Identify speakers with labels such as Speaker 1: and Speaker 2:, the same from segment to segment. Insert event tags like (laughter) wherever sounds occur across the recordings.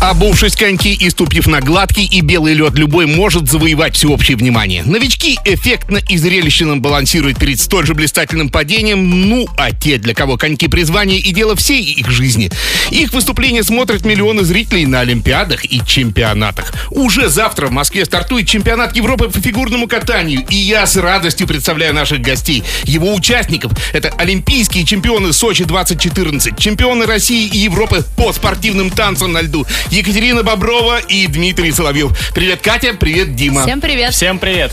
Speaker 1: Обувшись коньки и ступив на гладкий и белый лед, любой может завоевать всеобщее внимание. Новички эффектно и зрелищно балансируют перед столь же блистательным падением, ну, а те, для кого коньки призвание и дело всей их жизни. Их выступления смотрят миллионы зрителей на Олимпиадах и чемпионатах. Уже завтра в Москве стартует чемпионат Европы по фигурному катанию, и я с радостью представляю наших гостей. Его участников — это олимпийские чемпионы Сочи 2014, чемпионы России и Европы по спортивным танцам на льду Екатерина Боброва и Дмитрий Соловьев. Привет, Катя, привет, Дима.
Speaker 2: Всем привет.
Speaker 3: Всем привет.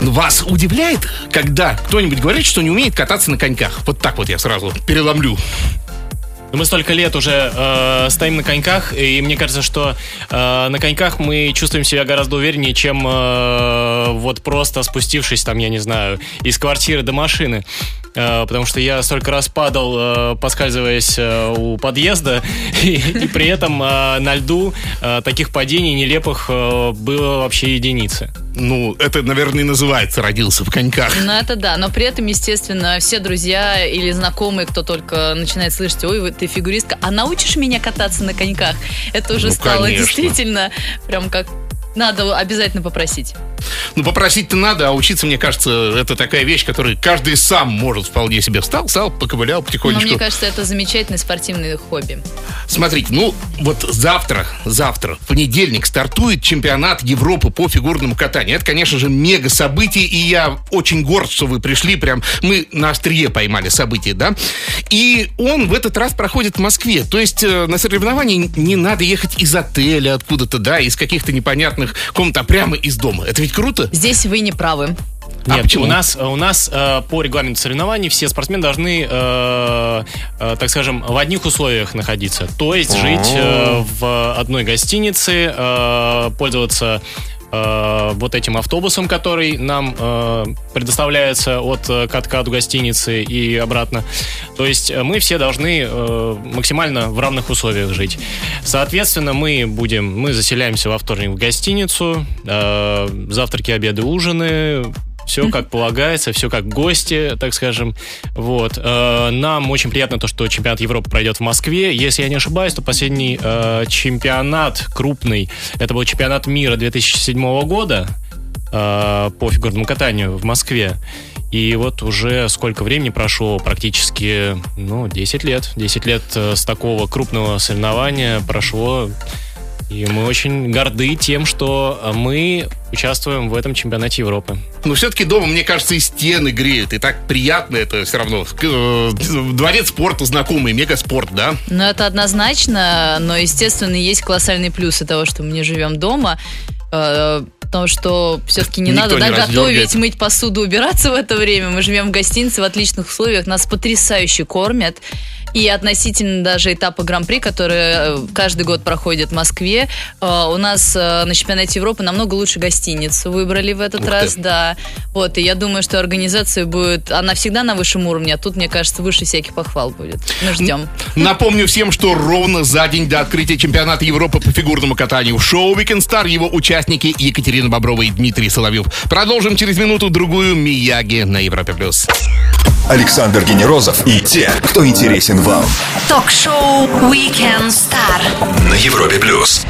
Speaker 1: Вас удивляет, когда кто-нибудь говорит, что не умеет кататься на коньках? Вот так вот я сразу переломлю.
Speaker 3: Ну, Мы столько лет уже э, стоим на коньках, и мне кажется, что э, на коньках мы чувствуем себя гораздо увереннее, чем э, вот просто спустившись там, я не знаю, из квартиры до машины. Э, потому что я столько раз падал, э, поскальзываясь э, у подъезда, (laughs) и, и при этом на льду таких падений нелепых было вообще единицы.
Speaker 1: Ну, это, наверное, и называется «родился в коньках».
Speaker 2: Ну, это да, но при этом, естественно, все друзья или знакомые, кто только начинает слышать, ой, ты фигуристка, а научишь меня кататься на коньках? Это уже
Speaker 1: Ну,
Speaker 2: стало
Speaker 1: конечно.
Speaker 2: действительно прям как надо обязательно попросить.
Speaker 1: Ну, попросить-то надо, а учиться, мне кажется, это такая вещь, которую каждый сам может вполне себе встал, стал, поковылял
Speaker 2: Но
Speaker 1: потихонечку.
Speaker 2: мне кажется, это замечательное спортивное хобби.
Speaker 1: Смотрите, ну вот завтра, завтра, в понедельник стартует чемпионат Европы по фигурному катанию. Это, конечно же, мега событие, и я очень горд, что вы пришли. Прям мы на острие поймали событие, да? И он в этот раз проходит в Москве. То есть э, на соревнования не надо ехать из отеля откуда-то, да, из каких-то непонятных комнат, а прямо из дома. Это ведь круто?
Speaker 2: Здесь вы не правы.
Speaker 1: А
Speaker 3: Нет,
Speaker 1: почему?
Speaker 3: у нас, у нас э, по регламенту соревнований все спортсмены должны, э, э, так скажем, в одних условиях находиться. То есть жить э, в одной гостинице, э, пользоваться э, вот этим автобусом, который нам э, предоставляется от э, катка до гостиницы и обратно. То есть э, мы все должны э, максимально в равных условиях жить. Соответственно, мы будем, мы заселяемся во вторник в гостиницу, э, завтраки, обеды, ужины, все как полагается, все как гости, так скажем. Вот. Э, Нам очень приятно то, что чемпионат Европы пройдет в Москве. Если я не ошибаюсь, то последний э, чемпионат крупный, это был чемпионат мира 2007 года э, по фигурному катанию в Москве. И вот уже сколько времени прошло, практически, ну, 10 лет. 10 лет с такого крупного соревнования прошло. И мы очень горды тем, что э, мы участвуем в этом чемпионате Европы.
Speaker 1: Но все-таки дома, мне кажется, и стены греют. И так приятно это все равно. Э, Дворец спорта знакомый, мегаспорт, да?
Speaker 2: Ну, это однозначно, но, естественно, есть колоссальные плюсы того, что мы не живем дома. э, Потому что все-таки не
Speaker 1: Никто
Speaker 2: надо да,
Speaker 1: не раздергает.
Speaker 2: готовить, мыть посуду, убираться в это время. Мы живем в гостинице в отличных условиях, нас потрясающе кормят. И относительно даже этапа Гран-при, который э, каждый год проходит в Москве, э, у нас э, на чемпионате Европы намного лучше гостиницу выбрали в этот
Speaker 1: Ух ты.
Speaker 2: раз, да. Вот, и я думаю, что организация будет, она всегда на высшем уровне, а тут, мне кажется, выше всяких похвал будет. Мы ждем.
Speaker 1: Напомню всем, что ровно за день до открытия чемпионата Европы по фигурному катанию в шоу Weekend Star его участники Екатерина Боброва и Дмитрий Соловьев. Продолжим через минуту-другую Мияги на Европе+. плюс.
Speaker 4: Александр Генерозов и те, кто интересен вам.
Speaker 5: Ток-шоу Weekend Star.
Speaker 4: На Европе плюс.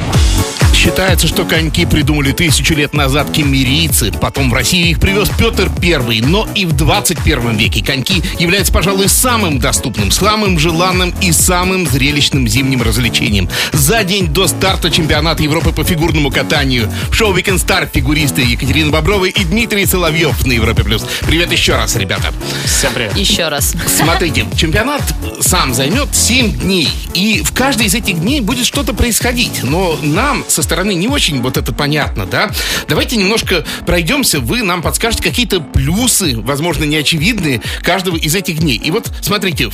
Speaker 1: Считается, что коньки придумали тысячу лет назад кемерийцы. Потом в Россию их привез Петр I. Но и в 21 веке коньки являются, пожалуй, самым доступным, самым желанным и самым зрелищным зимним развлечением. За день до старта чемпионата Европы по фигурному катанию в шоу Weekend Star фигуристы Екатерина Боброва и Дмитрий Соловьев на Европе+. плюс. Привет еще раз, ребята.
Speaker 3: Всем привет.
Speaker 2: Еще раз.
Speaker 1: Смотрите, чемпионат сам займет 7 дней. И в каждый из этих дней будет что-то происходить. Но нам со стороны не очень вот это понятно, да? Давайте немножко пройдемся. Вы нам подскажете какие-то плюсы, возможно, неочевидные, каждого из этих дней. И вот смотрите,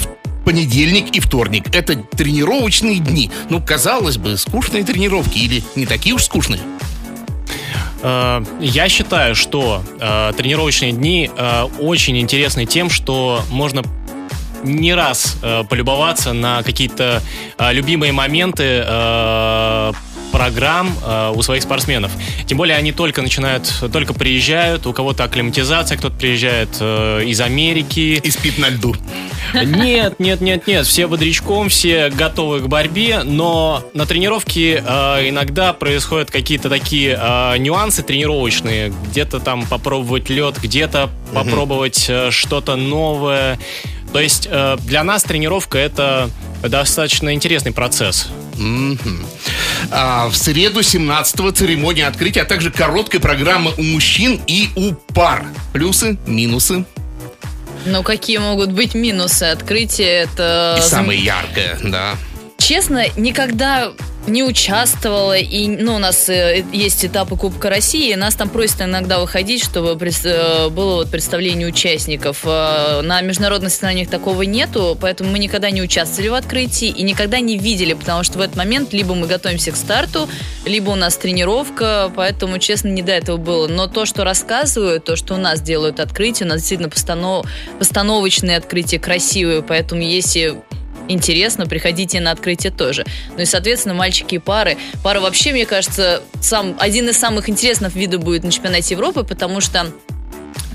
Speaker 1: понедельник и вторник. Это тренировочные дни. Ну, казалось бы, скучные тренировки или не такие уж скучные.
Speaker 3: Э, Я считаю, что э, тренировочные дни э, очень интересны тем, что можно не раз э, полюбоваться на какие-то э, любимые моменты э, программ э, у своих спортсменов. Тем более они только начинают, только приезжают, у кого-то акклиматизация, кто-то приезжает э, из Америки.
Speaker 1: И спит на льду.
Speaker 3: Нет, нет, нет, нет, все бодрячком, все готовы к борьбе, но на тренировке э, иногда происходят какие-то такие э, нюансы тренировочные, где-то там попробовать лед, где-то попробовать э, что-то новое. То есть э, для нас тренировка это достаточно интересный процесс.
Speaker 1: А, в среду 17-го церемония открытия, а также короткая программа у мужчин и у пар. Плюсы, минусы
Speaker 2: Но какие могут быть минусы открытия? Это
Speaker 1: и самое яркое, да.
Speaker 2: Честно, никогда не участвовала, и ну, у нас э, есть этапы Кубка России, нас там просят иногда выходить, чтобы э, было вот представление участников. Э, На международных соревнованиях такого нету, поэтому мы никогда не участвовали в открытии и никогда не видели, потому что в этот момент либо мы готовимся к старту, либо у нас тренировка, поэтому, честно, не до этого было. Но то, что рассказывают, то, что у нас делают открытие, у нас действительно постанов- постановочные открытия красивые, поэтому если интересно, приходите на открытие тоже. Ну и, соответственно, мальчики и пары. Пара вообще, мне кажется, сам, один из самых интересных видов будет на чемпионате Европы, потому что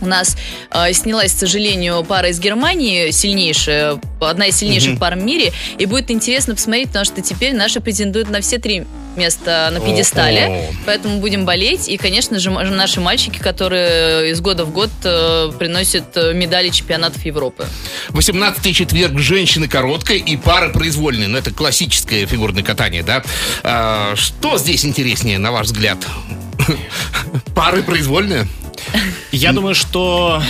Speaker 2: у нас э, снялась, к сожалению, пара из Германии, сильнейшая, одна из сильнейших
Speaker 1: Мгм.
Speaker 2: пар в мире. И будет интересно посмотреть, потому что теперь наши претендуют на все три места на пьедестале.
Speaker 1: О-о.
Speaker 2: Поэтому будем болеть. И, конечно же, наши мальчики, которые из года в год э, приносят э, медали чемпионатов Европы.
Speaker 1: 18 четверг женщины короткая и пара произвольные. Ну, это классическое фигурное катание, да? А, что здесь интереснее, на ваш взгляд? (laughs) Пары произвольные?
Speaker 3: Я думаю, что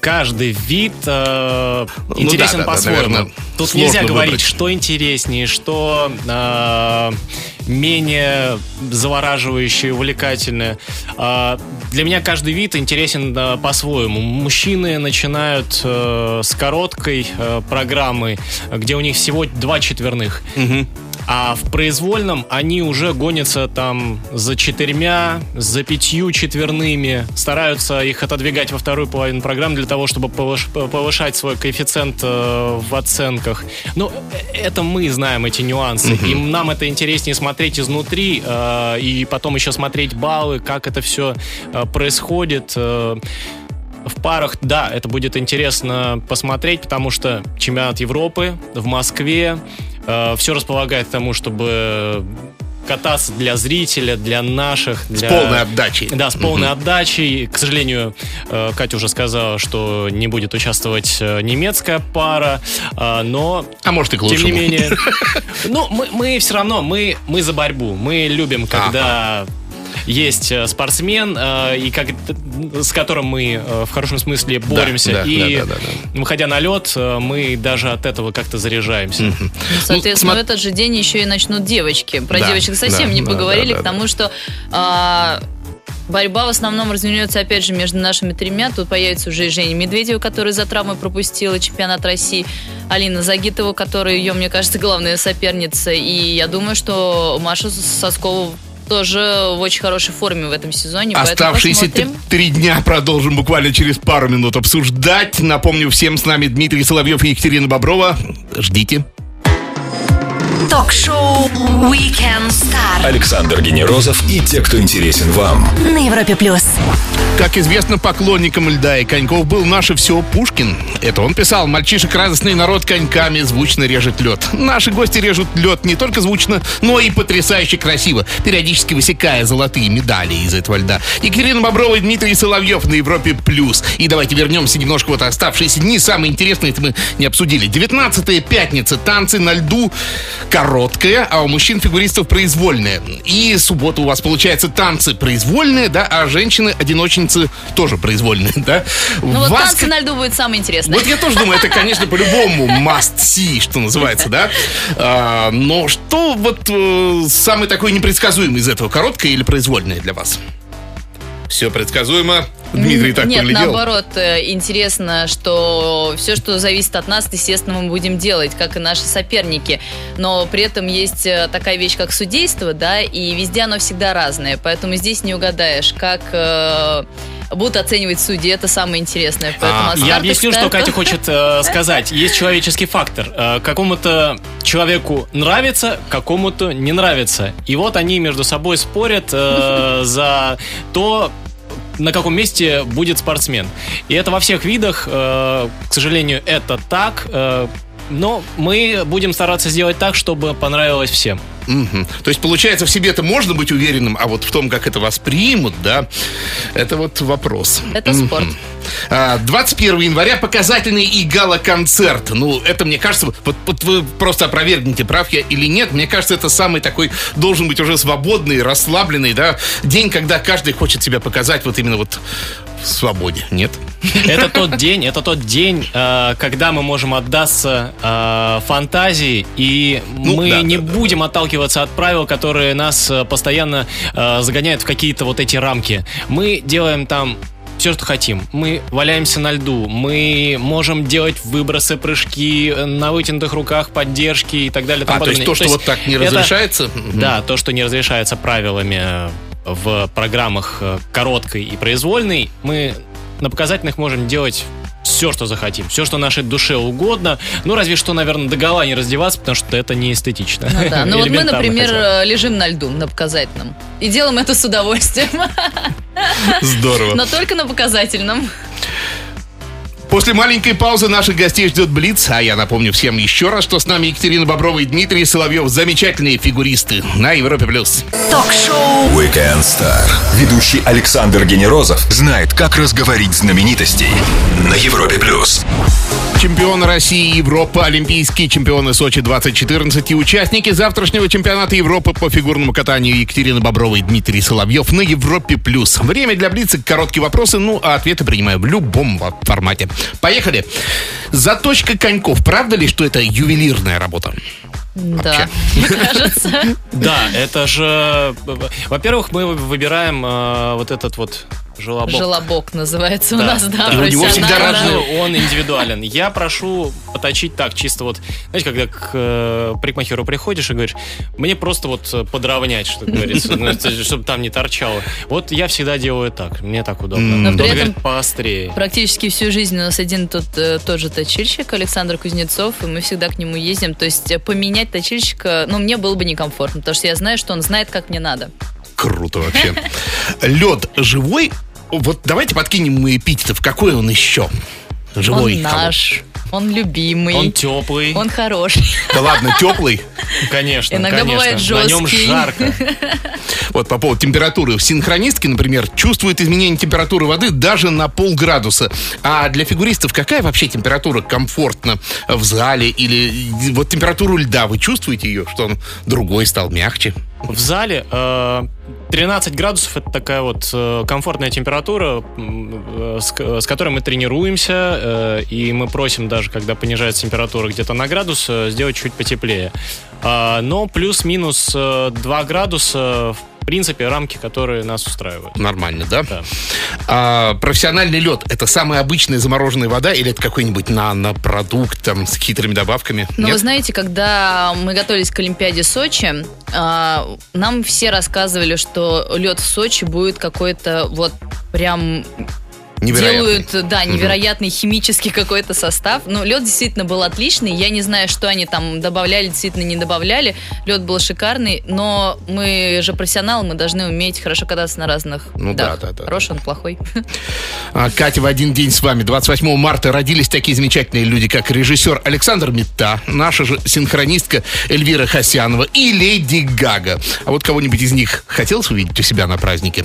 Speaker 3: каждый вид э,
Speaker 1: Ну
Speaker 3: интересен
Speaker 1: да, да, да,
Speaker 3: по-своему.
Speaker 1: наверное,
Speaker 3: Тут
Speaker 1: сложно
Speaker 3: нельзя говорить,
Speaker 1: выбрать.
Speaker 3: что интереснее, что э, менее завораживающее, увлекательное. Э, для меня каждый вид интересен э, по-своему. Мужчины начинают э, с короткой э, программы, где у них всего два четверных. А в произвольном они уже гонятся там за четырьмя, за пятью четверными, стараются их отодвигать во вторую половину программы для того, чтобы повыш- повышать свой коэффициент э, в оценках. Ну, э, это мы знаем эти нюансы. И нам это интереснее смотреть изнутри э, и потом еще смотреть баллы, как это все происходит. э, в парах, да, это будет интересно посмотреть, потому что чемпионат Европы в Москве все располагает к тому, чтобы кататься для зрителя, для наших.
Speaker 1: С
Speaker 3: Для...
Speaker 1: полной отдачей.
Speaker 3: Да, с полной отдачей. К сожалению, э, Катя уже сказала, что не будет участвовать э, немецкая пара, э, но
Speaker 1: А может и к лучшему.
Speaker 3: тем не менее, (laughs) ну мы, мы все равно мы мы за борьбу, мы любим, когда есть э, спортсмен, э, и как, с которым мы э, в хорошем смысле боремся.
Speaker 1: да,
Speaker 3: и
Speaker 1: да, да, да,
Speaker 3: выходя на лед, э, мы даже от этого как-то заряжаемся.
Speaker 2: Ну, Соответственно,
Speaker 1: смо-
Speaker 2: в этот же день еще и начнут девочки. Про
Speaker 1: Да,
Speaker 2: девочек совсем
Speaker 1: да,
Speaker 2: не
Speaker 1: да,
Speaker 2: поговорили,
Speaker 1: да, да,
Speaker 2: потому что а, борьба в основном развернется, опять же, между нашими тремя. Тут появится уже и Женя Медведева, которая за травмой пропустила чемпионат России. Алина Загитова, которая ее, мне кажется, главная соперница. И я думаю, что Маша Соскова тоже в очень хорошей форме в этом сезоне.
Speaker 1: Оставшиеся три дня продолжим буквально через пару минут обсуждать. Напомню всем, с нами Дмитрий Соловьев и Екатерина Боброва. Ждите.
Speaker 5: Ток-шоу Weekend Star
Speaker 4: Александр Генерозов и те, кто интересен вам.
Speaker 5: на Европе плюс.
Speaker 1: Как известно поклонникам льда и коньков был наше все Пушкин. Это он писал «Мальчишек радостный народ коньками звучно режет лед». Наши гости режут лед не только звучно, но и потрясающе красиво, периодически высекая золотые медали из этого льда. Екатерина Боброва и Дмитрий Соловьев на Европе+. плюс. И давайте вернемся немножко вот оставшиеся дни. Самое интересное, это мы не обсудили. 19 пятница, танцы на льду, короткая, а у мужчин-фигуристов произвольная. И суббота у вас получается танцы произвольные, да, а женщины-одиночницы тоже произвольные, да?
Speaker 2: Ну вот
Speaker 1: Вас
Speaker 2: танцы на льду будет самое интересное.
Speaker 1: вот я тоже думаю, это, конечно, по-любому must see, что называется, да? А, но что вот э, самый такой непредсказуемый из этого, короткое или произвольное для вас? Все предсказуемо. Дмитрий так
Speaker 2: Нет,
Speaker 1: поглядел.
Speaker 2: наоборот, э, интересно, что все, что зависит от нас, естественно, мы будем делать, как и наши соперники. Но при этом есть э, такая вещь, как судейство, да, и везде оно всегда разное. Поэтому здесь не угадаешь, как э, будут оценивать судьи. Это самое интересное. Поэтому
Speaker 1: А,
Speaker 3: Я объясню, что Катя хочет э, сказать. Есть человеческий фактор. Э, какому-то человеку нравится, какому-то не нравится. И вот они между собой спорят э, за то, на каком месте будет спортсмен. И это во всех видах. э, к сожалению, это так. э, но мы будем стараться сделать так, чтобы понравилось всем.
Speaker 1: Мгм. То есть, получается, в себе-то можно быть уверенным, а вот в том, как это воспримут, да, это вот вопрос.
Speaker 2: Это
Speaker 1: Мгм.
Speaker 2: спорт.
Speaker 1: А, 21 января показательный и гала-концерт. Ну, это, мне кажется, вот, вот вы просто опровергните, прав я или нет. Мне кажется, это самый такой, должен быть уже свободный, расслабленный, да, день, когда каждый хочет себя показать вот именно вот в свободе, нет?
Speaker 3: Это тот день, это тот день, э, когда мы можем отдаться э, фантазии, и
Speaker 1: Ну,
Speaker 3: мы
Speaker 1: да,
Speaker 3: не
Speaker 1: да, да.
Speaker 3: будем отталкиваться от правил, которые нас э, постоянно загоняют в какие-то вот эти рамки. Мы делаем там все, что хотим. Мы валяемся на льду, мы можем делать выбросы, прыжки на вытянутых руках, поддержки и так далее.
Speaker 1: А, то есть то, что вот так не
Speaker 3: это-
Speaker 1: разрешается?
Speaker 3: Да, то, что не разрешается правилами в программах э, короткой и произвольной, мы на показательных можем делать все, что захотим, все, что нашей душе угодно. Ну, разве что, наверное, до гола не раздеваться, потому что это не эстетично.
Speaker 2: Ну да. Ну вот мы, например,
Speaker 3: хотя
Speaker 2: э, лежим на льду на показательном. И делаем это с удовольствием.
Speaker 1: Здорово.
Speaker 2: Но только на показательном.
Speaker 1: После маленькой паузы наших гостей ждет Блиц, а я напомню всем еще раз, что с нами Екатерина Боброва и Дмитрий Соловьев, замечательные фигуристы на Европе+. плюс.
Speaker 5: Ток-шоу
Speaker 4: Weekend Star. Ведущий Александр Генерозов знает, как разговорить знаменитостей на Европе плюс.
Speaker 1: Чемпионы России и Европы, олимпийские чемпионы Сочи 2014 и участники завтрашнего чемпионата Европы по фигурному катанию Екатерина Боброва и Дмитрий Соловьев на Европе+. плюс. Время для Блица, короткие вопросы, ну а ответы принимаю в любом формате. Поехали. Заточка коньков. Правда ли, что это ювелирная работа?
Speaker 2: Да, (laughs) мне кажется.
Speaker 3: Да, это же... Во-первых, мы выбираем э, вот этот вот желобок.
Speaker 2: Желобок называется у
Speaker 3: Да,
Speaker 2: нас, да,
Speaker 3: да.
Speaker 1: У него всегда разные-
Speaker 3: Он индивидуален. Я прошу поточить так, чисто вот, знаете, когда к э, парикмахеру приходишь и говоришь, мне просто вот э, подровнять, что говорится, ну, чтобы там не торчало. Вот я всегда делаю так, мне так удобно.
Speaker 1: Но
Speaker 2: при этом-
Speaker 3: говорит, поострее.
Speaker 2: Практически всю жизнь у нас один тот, э, тот же точильщик, Александр Кузнецов, и мы всегда к нему ездим. То есть э, поменять точильщика, ну, мне было бы некомфортно, потому что я знаю, что он знает, как мне надо.
Speaker 1: Круто вообще. Лед живой? Вот давайте подкинем мы эпитетов. Какой он еще? Живой.
Speaker 2: он наш, он любимый,
Speaker 3: Он
Speaker 2: он,
Speaker 3: теплый,
Speaker 2: хороший.
Speaker 1: Да ладно, теплый.
Speaker 3: конечно,
Speaker 2: Иногда
Speaker 3: конечно.
Speaker 2: бывает
Speaker 3: На нем
Speaker 2: жесткий.
Speaker 3: жарко.
Speaker 1: Вот по поводу температуры. Синхронистки, например, чувствуют изменение температуры воды даже на полградуса. А для фигуристов какая вообще температура комфортна в зале? Или вот температуру льда вы чувствуете ее, что он другой стал, мягче?
Speaker 3: В зале э, 13 градусов это такая вот э, комфортная температура, м, э, с, которой мы тренируемся, э, и мы просим даже, когда понижается температура где-то на градус, э, сделать чуть потеплее. А, но плюс-минус э, 2 градуса, принципе, рамки, которые нас устраивают.
Speaker 1: Нормально, да?
Speaker 3: Да.
Speaker 1: А профессиональный лед это самая обычная замороженная вода или это какой-нибудь нанопродукт там с хитрыми добавками? Нет?
Speaker 2: вы знаете, когда мы готовились к Олимпиаде Сочи, а, нам все рассказывали, что лед в Сочи будет какой-то вот прям. Делают, да, невероятный химический какой-то состав. Ну, лед действительно был отличный. Я не знаю, что они там добавляли, действительно не добавляли. Лед был шикарный, но мы же профессионалы, мы должны уметь хорошо кататься на разных
Speaker 1: Ну
Speaker 2: льдах.
Speaker 1: да, да, да.
Speaker 2: Хороший он, плохой.
Speaker 1: А, Катя, в один день с вами, 28 марта, родились такие замечательные люди, как режиссер Александр Митта, наша же синхронистка Эльвира Хасянова и Леди Гага. А вот кого-нибудь из них хотелось увидеть у себя на празднике?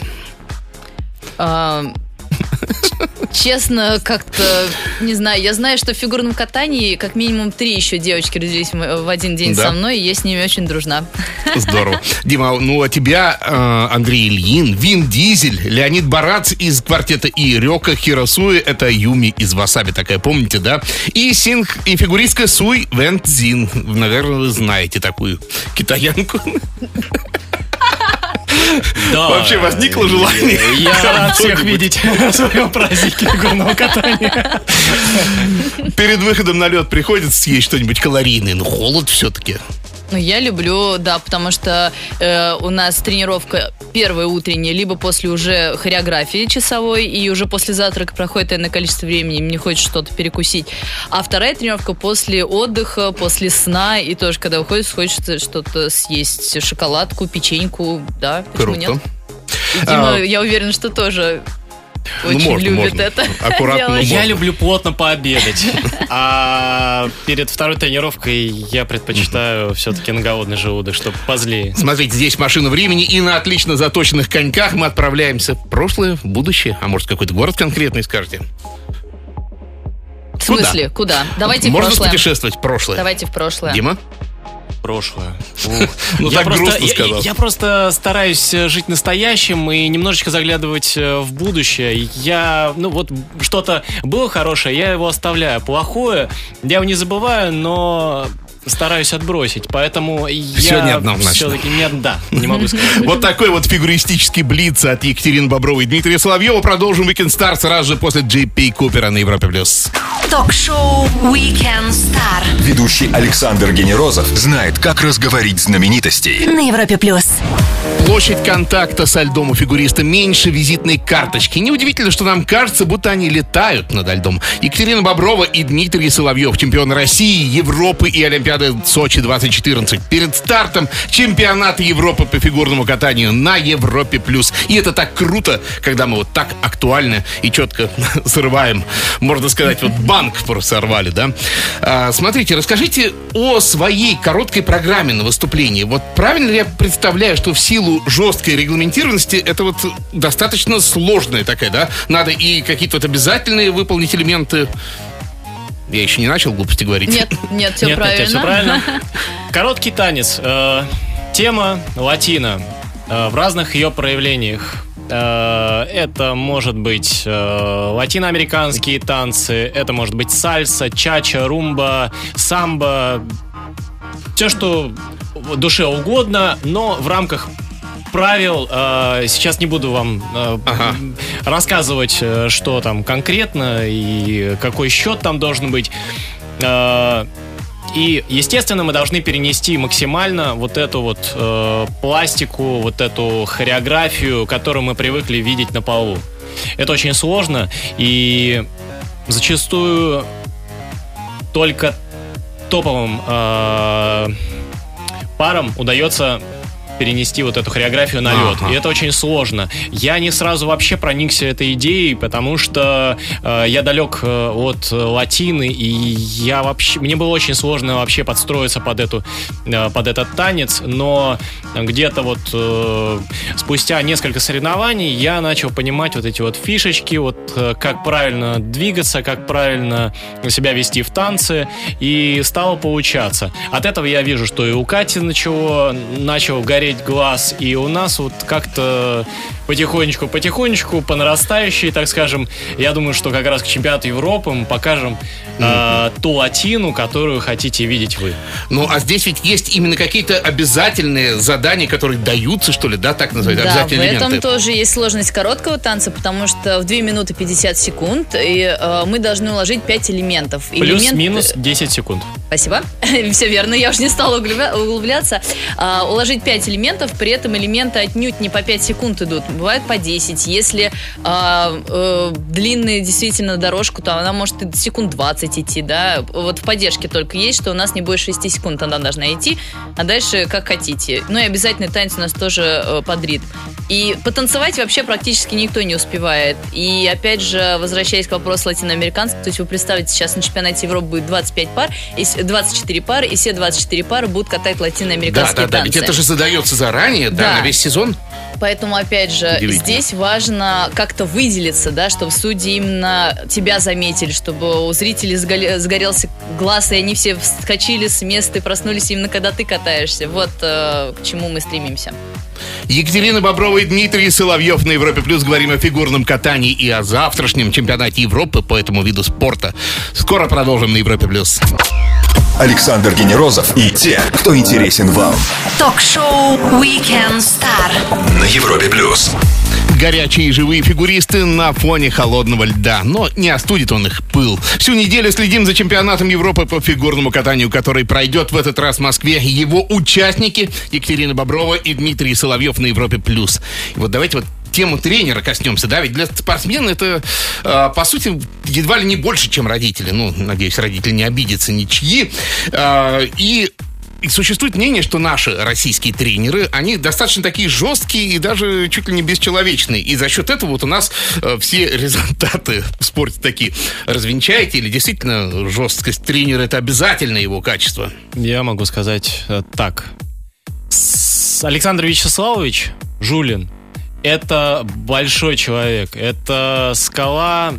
Speaker 2: А, Честно, как-то, не знаю, я знаю, что в фигурном катании как минимум три еще девочки родились в один день
Speaker 1: Да?
Speaker 2: со мной, и я с ними очень дружна.
Speaker 1: Здорово. Дима, ну а тебя э, Андрей Ильин, Вин Дизель, Леонид Барац из квартета И, Рёка Хиросуи, это Юми из Васаби такая, помните, да? И, синх, и фигуристка Суй Вент Зин. Наверное, вы знаете такую китаянку.
Speaker 3: Да.
Speaker 1: Вообще возникло желание?
Speaker 3: Я рад всех видеть на своем празднике горного катания.
Speaker 1: Перед выходом на лед приходится съесть что-нибудь калорийное. Ну, холод все-таки.
Speaker 2: Ну, я люблю, да, потому что э, у нас тренировка первая утренняя, либо после уже хореографии часовой, и уже после завтрака проходит иное количество времени, мне хочется что-то перекусить. А вторая тренировка после отдыха, после сна, и тоже, когда уходишь, хочется что-то съесть, шоколадку, печеньку, да, почему
Speaker 1: Круто.
Speaker 2: нет? Дима,
Speaker 1: А.
Speaker 2: я уверена, что тоже
Speaker 1: Ну,
Speaker 2: очень
Speaker 1: можно,
Speaker 2: любит
Speaker 1: можно.
Speaker 2: это (laughs)
Speaker 1: Аккуратно, можно.
Speaker 3: Я люблю плотно пообедать. (laughs) А перед второй тренировкой я предпочитаю все-таки на голодный желудок, чтобы позлее.
Speaker 1: Смотрите, здесь машина времени, и на отлично заточенных коньках мы отправляемся в прошлое, в будущее, а может какой-то город конкретный скажете?
Speaker 2: В смысле, куда? Давайте в
Speaker 1: Можно
Speaker 2: прошлое.
Speaker 1: путешествовать в прошлое.
Speaker 2: Давайте в прошлое.
Speaker 1: Дима?
Speaker 3: Прошлое.
Speaker 1: Ну,
Speaker 3: я,
Speaker 1: так
Speaker 3: просто,
Speaker 1: грустно сказал.
Speaker 3: я просто стараюсь э, жить настоящим и немножечко заглядывать э, в будущее. Я, ну вот, что-то было хорошее, я его оставляю. Плохое, я его не забываю, но стараюсь отбросить. Поэтому
Speaker 1: Всё
Speaker 3: я все-таки нет, да, не могу (laughs) сказать.
Speaker 1: Вот такой вот фигуристический блиц от Екатерины Бобровой и Дмитрия Соловьева. Продолжим Weekend Star сразу же после GP Купера на Европе+. плюс.
Speaker 5: Ток-шоу Weekend Star
Speaker 4: Ведущий Александр Генерозов знает, как разговорить знаменитостей.
Speaker 5: на Европе+. плюс.
Speaker 1: Площадь контакта со льдом у фигуриста меньше визитной карточки. Неудивительно, что нам кажется, будто они летают над льдом. Екатерина Боброва и Дмитрий Соловьев, чемпионы России, Европы и Олимпиады Сочи 2014. Перед стартом чемпионата Европы по фигурному катанию на Европе+. плюс. И это так круто, когда мы вот так актуально и четко (laughs) срываем. Можно сказать, вот банк просто сорвали, да? А, смотрите, расскажите о своей короткой программе на выступлении. Вот правильно ли я представляю, что в силу жесткой регламентированности это вот достаточно сложная такая, да? Надо и какие-то вот обязательные выполнить элементы. Я еще не начал глупости говорить.
Speaker 2: Нет, нет, все
Speaker 3: Нет, нет,
Speaker 2: правильно.
Speaker 3: все правильно. Короткий танец. Э, Тема латина э, в разных ее проявлениях. Э, Это может быть э, латиноамериканские танцы, это может быть сальса, чача, румба, самбо. Все, что душе угодно, но в рамках правил. э, Сейчас не буду вам э,
Speaker 1: Ага.
Speaker 3: рассказывать, э, что там конкретно и какой счет там должен быть. И, естественно, мы должны перенести максимально вот эту вот э, пластику, вот эту хореографию, которую мы привыкли видеть на полу. Это очень сложно, и зачастую только топовым э, парам удается перенести вот эту хореографию на лед.
Speaker 1: Ага.
Speaker 3: И это очень сложно. Я не сразу вообще проникся этой идеей, потому что э, я далек э, от э, латины, и я вообще мне было очень сложно вообще подстроиться под эту э, под этот танец, но где-то вот э, спустя несколько соревнований я начал понимать вот эти вот фишечки, вот э, как правильно двигаться, как правильно себя вести в танце, и стало получаться. От этого я вижу, что и у Кати начало, начал гореть глаз, и у нас вот как-то потихонечку-потихонечку, по нарастающей, так скажем, я думаю, что как раз к чемпионату Европы мы покажем э, ту латину, которую хотите видеть вы.
Speaker 1: Ну, а здесь ведь есть именно какие-то обязательные задания, которые даются, что ли, да, так называть,
Speaker 2: Да, в
Speaker 1: обязательные
Speaker 2: этом
Speaker 1: элементы.
Speaker 2: тоже есть сложность короткого танца, потому что в 2 минуты 50 секунд и э, мы должны уложить 5 элементов. Элемент-
Speaker 3: Плюс-минус 10 секунд.
Speaker 2: Спасибо. (laughs) Все верно, я уже не стала углубля- углубляться. А, уложить 5 элементов, при этом элементы отнюдь не по 5 секунд идут, бывает по 10. Если а, э, длинная действительно дорожку, то она может и секунд 20 идти, да. Вот в поддержке только есть, что у нас не больше 6 секунд она должна идти, а дальше как хотите. Ну и обязательный танец у нас тоже э, подрит. И потанцевать вообще практически никто не успевает. И опять же, возвращаясь к вопросу латиноамериканцев, то есть вы представите, сейчас на чемпионате Европы будет 25 пар, и с- 24 пары, и все 24 пары будут катать
Speaker 1: Да,
Speaker 2: латиноамериканские
Speaker 1: да, да,
Speaker 2: танцы.
Speaker 1: ведь это же задается заранее, да,
Speaker 2: Да.
Speaker 1: на весь сезон.
Speaker 2: Поэтому, опять же. Здесь важно как-то выделиться, да, чтобы судьи именно тебя заметили, чтобы у зрителей сгоре- сгорелся глаз, и они все вскочили с места и проснулись именно когда ты катаешься. Вот э, к чему мы стремимся.
Speaker 1: Екатерина Боброва и Дмитрий Соловьев на Европе Плюс. Говорим о фигурном катании и о завтрашнем чемпионате Европы по этому виду спорта. Скоро продолжим на Европе Плюс.
Speaker 4: Александр Генерозов и те, кто интересен вам.
Speaker 5: Ток-шоу Weekend Star.
Speaker 4: На Европе плюс.
Speaker 1: горячие и живые фигуристы на фоне холодного льда. Но не остудит он их пыл. Всю неделю следим за чемпионатом Европы по фигурному катанию, который пройдет в этот раз в Москве. Его участники Екатерина Боброва и Дмитрий Соловьев на Европе+. плюс. И вот давайте вот тему тренера коснемся, да, ведь для спортсмена это, э, по сути, едва ли не больше, чем родители. Ну, надеюсь, родители не обидятся ничьи. Э, и и существует мнение, что наши российские тренеры, они достаточно такие жесткие и даже чуть ли не бесчеловечные. И за счет этого вот у нас э, все (laughs) результаты в спорте такие. Развенчаете или действительно жесткость тренера это обязательно его качество?
Speaker 3: Я могу сказать э, так. С Александр Вячеславович Жулин это большой человек, это скала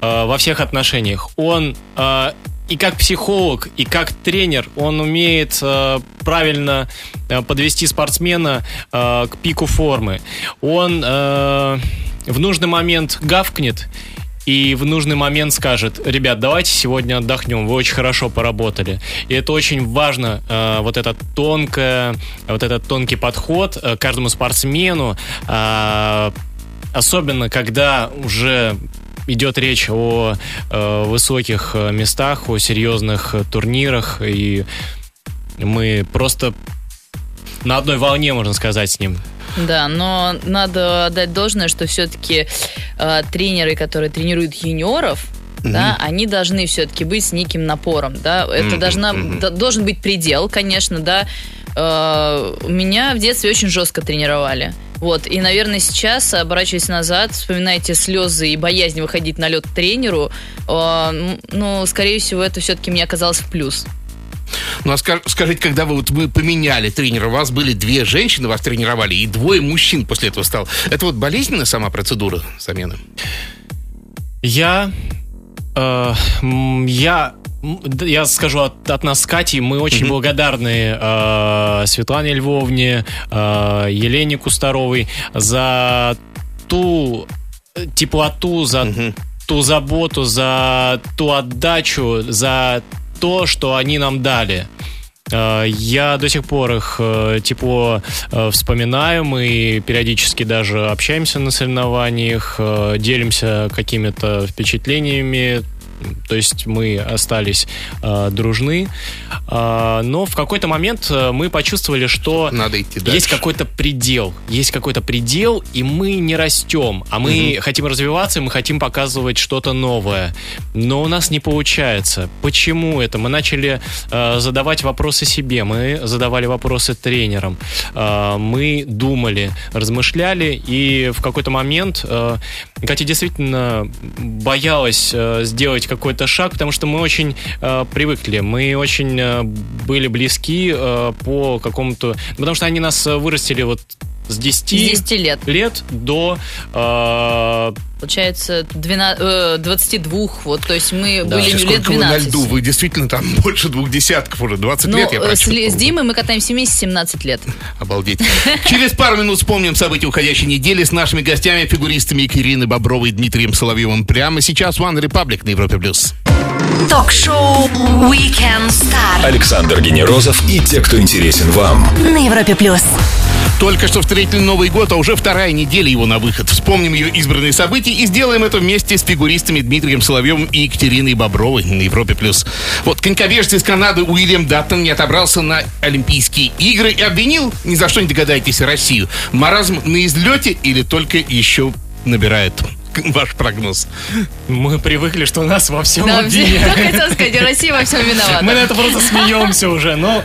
Speaker 3: э, во всех отношениях. Он э, и как психолог, и как тренер, он умеет э, правильно э, подвести спортсмена э, к пику формы. Он э, в нужный момент гавкнет и в нужный момент скажет, ребят, давайте сегодня отдохнем, вы очень хорошо поработали. И это очень важно, э, вот этот тонкое, вот этот тонкий подход э, каждому спортсмену, э, особенно когда уже идет речь о высоких местах, о серьезных турнирах, и мы просто на одной волне, можно сказать, с ним.
Speaker 2: Да, но надо отдать должное, что все-таки э, тренеры, которые тренируют юниоров, mm-hmm. да, они должны все-таки быть с неким напором, да. Это mm-hmm. должна, mm-hmm. должен быть предел, конечно, да. Э, меня в детстве очень жестко тренировали. Вот, и, наверное, сейчас, оборачиваясь назад, вспоминаете слезы и боязнь выходить на лед тренеру, э, ну, скорее всего, это все-таки мне оказалось в плюс.
Speaker 1: Ну а скажите, когда вы вот вы поменяли тренера, у вас были две женщины, вас тренировали, и двое мужчин после этого стал. Это вот болезненная сама процедура замены?
Speaker 3: Я... Э, я я скажу от, от нас с Катей, мы очень mm-hmm. благодарны э, Светлане Львовне, э, Елене Кустаровой за ту теплоту, за mm-hmm. ту заботу, за ту отдачу, за то, что они нам дали. Э, я до сих пор их э, тепло э, вспоминаю, мы периодически даже общаемся на соревнованиях, делимся какими-то впечатлениями, то есть мы остались э, дружны, э, но в какой-то момент э, мы почувствовали, что
Speaker 1: Надо идти
Speaker 3: есть какой-то предел, есть какой-то предел, и мы не растем, а мы угу. хотим развиваться, мы хотим показывать что-то новое, но у нас не получается. Почему это? Мы начали э, задавать вопросы себе, мы задавали вопросы тренерам, э, мы думали, размышляли, и в какой-то момент э, Катя действительно боялась э, сделать сделать какой-то шаг, потому что мы очень э, привыкли, мы очень э, были близки э, по какому-то... Потому что они нас вырастили вот с 10,
Speaker 2: с 10 лет.
Speaker 3: лет до... Э,
Speaker 2: Получается, 12, э, 22, вот, то есть мы да. были Сколько лет 12. Вы
Speaker 1: на льду? Вы действительно там (laughs) больше двух десятков уже, 20 ну, лет я
Speaker 2: с, с Димой мы катаемся вместе 17 лет. (laughs)
Speaker 1: Обалдеть. Через пару минут вспомним события уходящей недели с нашими гостями, фигуристами Екатериной Бобровой и Дмитрием Соловьевым. Прямо сейчас One Republic на Европе+. плюс.
Speaker 5: Ток-шоу Weekend Star.
Speaker 4: Александр Генерозов и те, кто интересен вам.
Speaker 5: На Европе+. плюс.
Speaker 1: Только что встретили Новый год, а уже вторая неделя его на выход. Вспомним ее избранные события и сделаем это вместе с фигуристами Дмитрием Соловьевым и Екатериной Бобровой на Европе+. плюс. Вот коньковежец из Канады Уильям Даттон не отобрался на Олимпийские игры и обвинил, ни за что не догадаетесь, Россию. Маразм на излете или только еще набирает (laughs) ваш прогноз?
Speaker 3: Мы привыкли, что нас во всем да, обвиняют. (laughs)
Speaker 2: хотел сказать, Россия во всем виновата.
Speaker 3: Мы на это просто смеемся уже. Ну,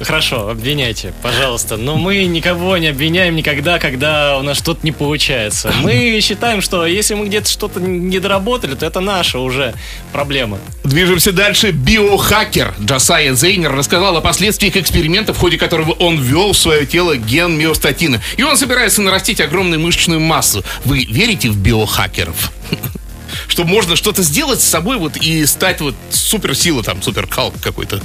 Speaker 3: хорошо, обвиняйте, пожалуйста. Но мы никого не обвиняем никогда, когда у нас что-то не получается. Мы считаем, что если мы где-то что-то не доработали, то это наша уже проблема.
Speaker 1: Движемся дальше. Биохакер Джасая Зейнер рассказал о последствиях эксперимента, в ходе которого он ввел в свое тело ген миостатина. И он собирается нарастить огромную мышечную массу. Вы верите в биохакер? Хакеров. (laughs) Что можно что-то сделать с собой вот и стать вот суперсила, там, суперкалк какой-то.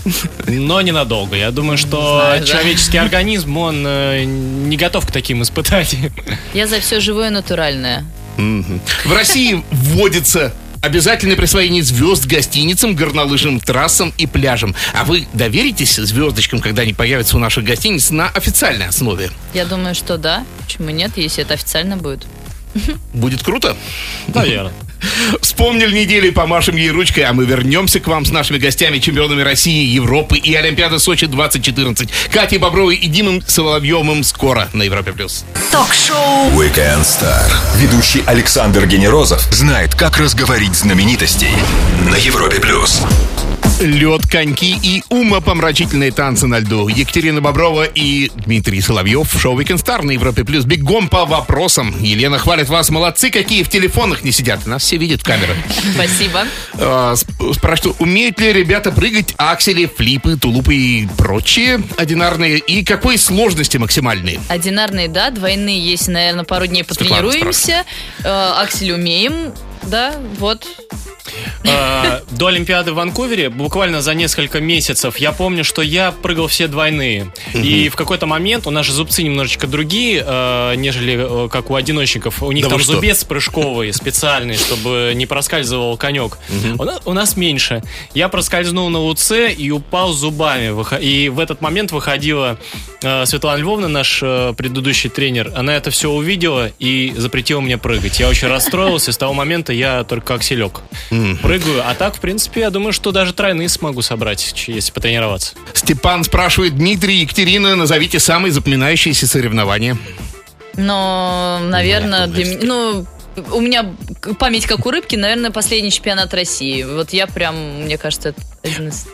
Speaker 3: Но ненадолго. Я думаю, что Знаю, человеческий да. организм, он э, не готов к таким испытаниям.
Speaker 2: Я за все живое натуральное.
Speaker 1: В России вводится обязательное присвоение звезд гостиницам, горнолыжным трассам и пляжам. А вы доверитесь звездочкам, когда они появятся у наших гостиниц на официальной основе?
Speaker 2: Я думаю, что да. Почему нет, если это официально будет?
Speaker 1: Будет круто.
Speaker 3: Наверное. (laughs)
Speaker 1: Вспомнили недели, помашем ей ручкой, а мы вернемся к вам с нашими гостями, чемпионами России, Европы и Олимпиады Сочи 2014. Катей Бобровой и Димом Соловьевым скоро на Европе+. плюс.
Speaker 5: Ток-шоу
Speaker 4: Weekend Star. Ведущий Александр Генерозов знает, как разговорить знаменитостей на Европе+. плюс.
Speaker 1: Лед, коньки и умопомрачительные танцы на льду. Екатерина Боброва и Дмитрий Соловьев в шоу Weekend Star на Европе Плюс. Бегом по вопросам. Елена хвалит вас. Молодцы, какие в телефонах не сидят. Нас все видят в камерах.
Speaker 2: Спасибо.
Speaker 1: А, сп- Спрашивают, умеют ли ребята прыгать аксели, флипы, тулупы и прочие одинарные? И какой сложности максимальные?
Speaker 2: Одинарные, да, двойные есть, наверное, пару дней потренируемся. Э, Аксель умеем, да, вот.
Speaker 3: Э, До Олимпиады в Ванкувере буквально за несколько месяцев я помню, что я прыгал все двойные. И в какой-то момент у нас же зубцы немножечко другие, э, нежели э, как у одиночников. У них
Speaker 1: Да
Speaker 3: там
Speaker 1: что?
Speaker 3: зубец прыжковый специальный, чтобы не проскальзывал конек. У, нас, у нас меньше. Я проскользнул на УЦ и упал зубами. И в этот момент выходила э, Светлана Львовна, наш э, предыдущий тренер. Она это все увидела и запретила мне прыгать. Я очень расстроился. С того момента я только как селек прыгаю. А так, в принципе, я думаю, что даже тройные смогу собрать, если потренироваться.
Speaker 1: Степан спрашивает, Дмитрий, Екатерина, назовите самые запоминающиеся соревнования.
Speaker 2: Но, наверное, для меня... Ну, у меня память как у рыбки, наверное, последний чемпионат России. Вот я прям, мне кажется, это один из...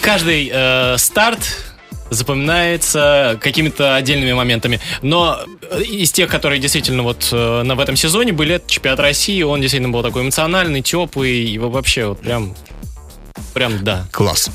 Speaker 3: Каждый э, старт запоминается какими-то отдельными моментами. Но э, из тех, которые действительно вот э, на, в этом сезоне были, это чемпионат России, он действительно был такой эмоциональный, теплый, и вообще вот прям, прям да.
Speaker 1: Класс.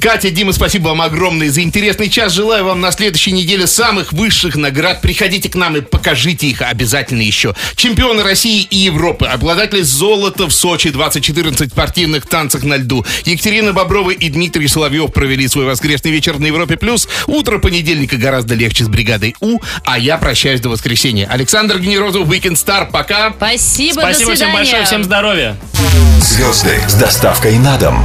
Speaker 1: Катя, Дима, спасибо вам огромное за интересный час. Желаю вам на следующей неделе самых высших наград. Приходите к нам и покажите их обязательно еще. Чемпионы России и Европы, обладатели золота в Сочи 2014 в спортивных танцах на льду. Екатерина Боброва и Дмитрий Соловьев провели свой воскресный вечер на Европе+. плюс. Утро понедельника гораздо легче с бригадой У, а я прощаюсь до воскресенья. Александр Генерозов, Weekend Star. Пока.
Speaker 2: Спасибо,
Speaker 3: Спасибо
Speaker 2: до
Speaker 3: всем большое, всем здоровья.
Speaker 4: Звезды с доставкой на дом.